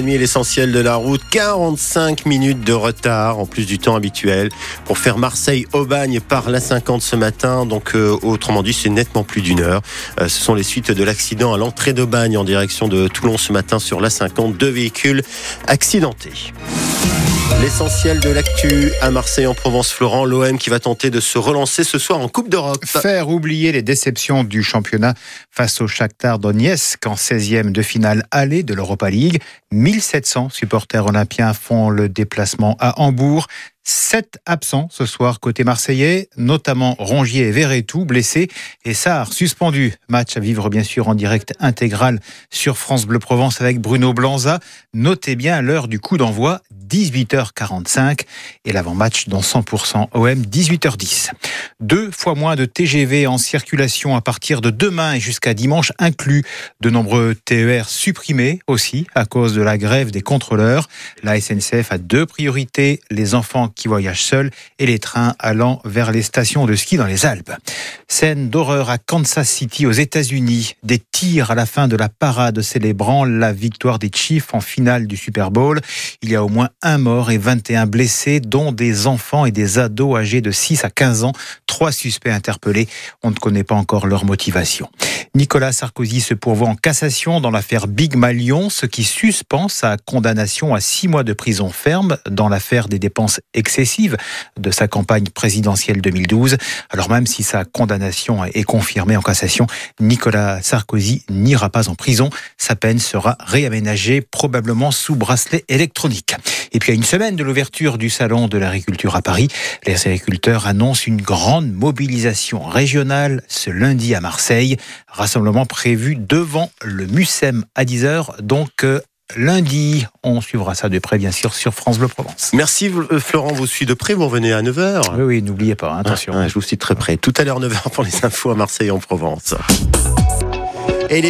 8h30, l'essentiel de la route. 45 minutes de retard, en plus du temps habituel, pour faire Marseille-Aubagne par la 50 ce matin. Donc, euh, autrement dit, c'est nettement plus d'une heure. Euh, ce sont les suites de l'accident à l'entrée d'Aubagne en direction de Toulon ce matin sur la 50. Deux véhicules accidentés. L'essentiel de l'actu à Marseille en Provence, Florent, l'OM qui va tenter de se relancer ce soir en Coupe d'Europe. Faire oublier les déceptions du championnat face au Shakhtar Donetsk en 16e de finale aller de l'Europa League. 1700 supporters olympiens font le déplacement à Hambourg. Sept absents ce soir côté marseillais, notamment Rongier et Verretou blessés et Sarr suspendu. Match à vivre bien sûr en direct intégral sur France Bleu Provence avec Bruno Blanza. Notez bien l'heure du coup d'envoi 18h45 et l'avant-match dans 100% OM 18h10. Deux fois moins de TGV en circulation à partir de demain et jusqu'à dimanche inclus. De nombreux TER supprimés aussi à cause de la grève des contrôleurs. La SNCF a deux priorités, les enfants qui voyagent seuls et les trains allant vers les stations de ski dans les Alpes. Scène d'horreur à Kansas City aux États-Unis. Des tirs à la fin de la parade célébrant la victoire des Chiefs en finale du Super Bowl. Il y a au moins un mort et 21 blessés, dont des enfants et des ados âgés de 6 à 15 ans. Trois suspects interpellés. On ne connaît pas encore leur motivation. Nicolas Sarkozy se pourvoit en cassation dans l'affaire Big Malion, ce qui suspend sa condamnation à six mois de prison ferme dans l'affaire des dépenses excessives de sa campagne présidentielle 2012. Alors même si sa condamnation est confirmée en cassation, Nicolas Sarkozy n'ira pas en prison. Sa peine sera réaménagée, probablement sous bracelet électronique. Et puis à une semaine de l'ouverture du salon de l'agriculture à Paris, les agriculteurs annoncent une grande mobilisation régionale ce lundi à Marseille. Rassemblement prévu devant le MUSEM à 10h, donc euh, lundi. On suivra ça de près, bien sûr, sur France Bleu Provence. Merci euh, Florent, vous suivez de près, vous revenez à 9h. Oui, oui, n'oubliez pas, hein, attention. Ah, je vous suis très près. Tout à l'heure 9h pour les infos à Marseille en Provence. Et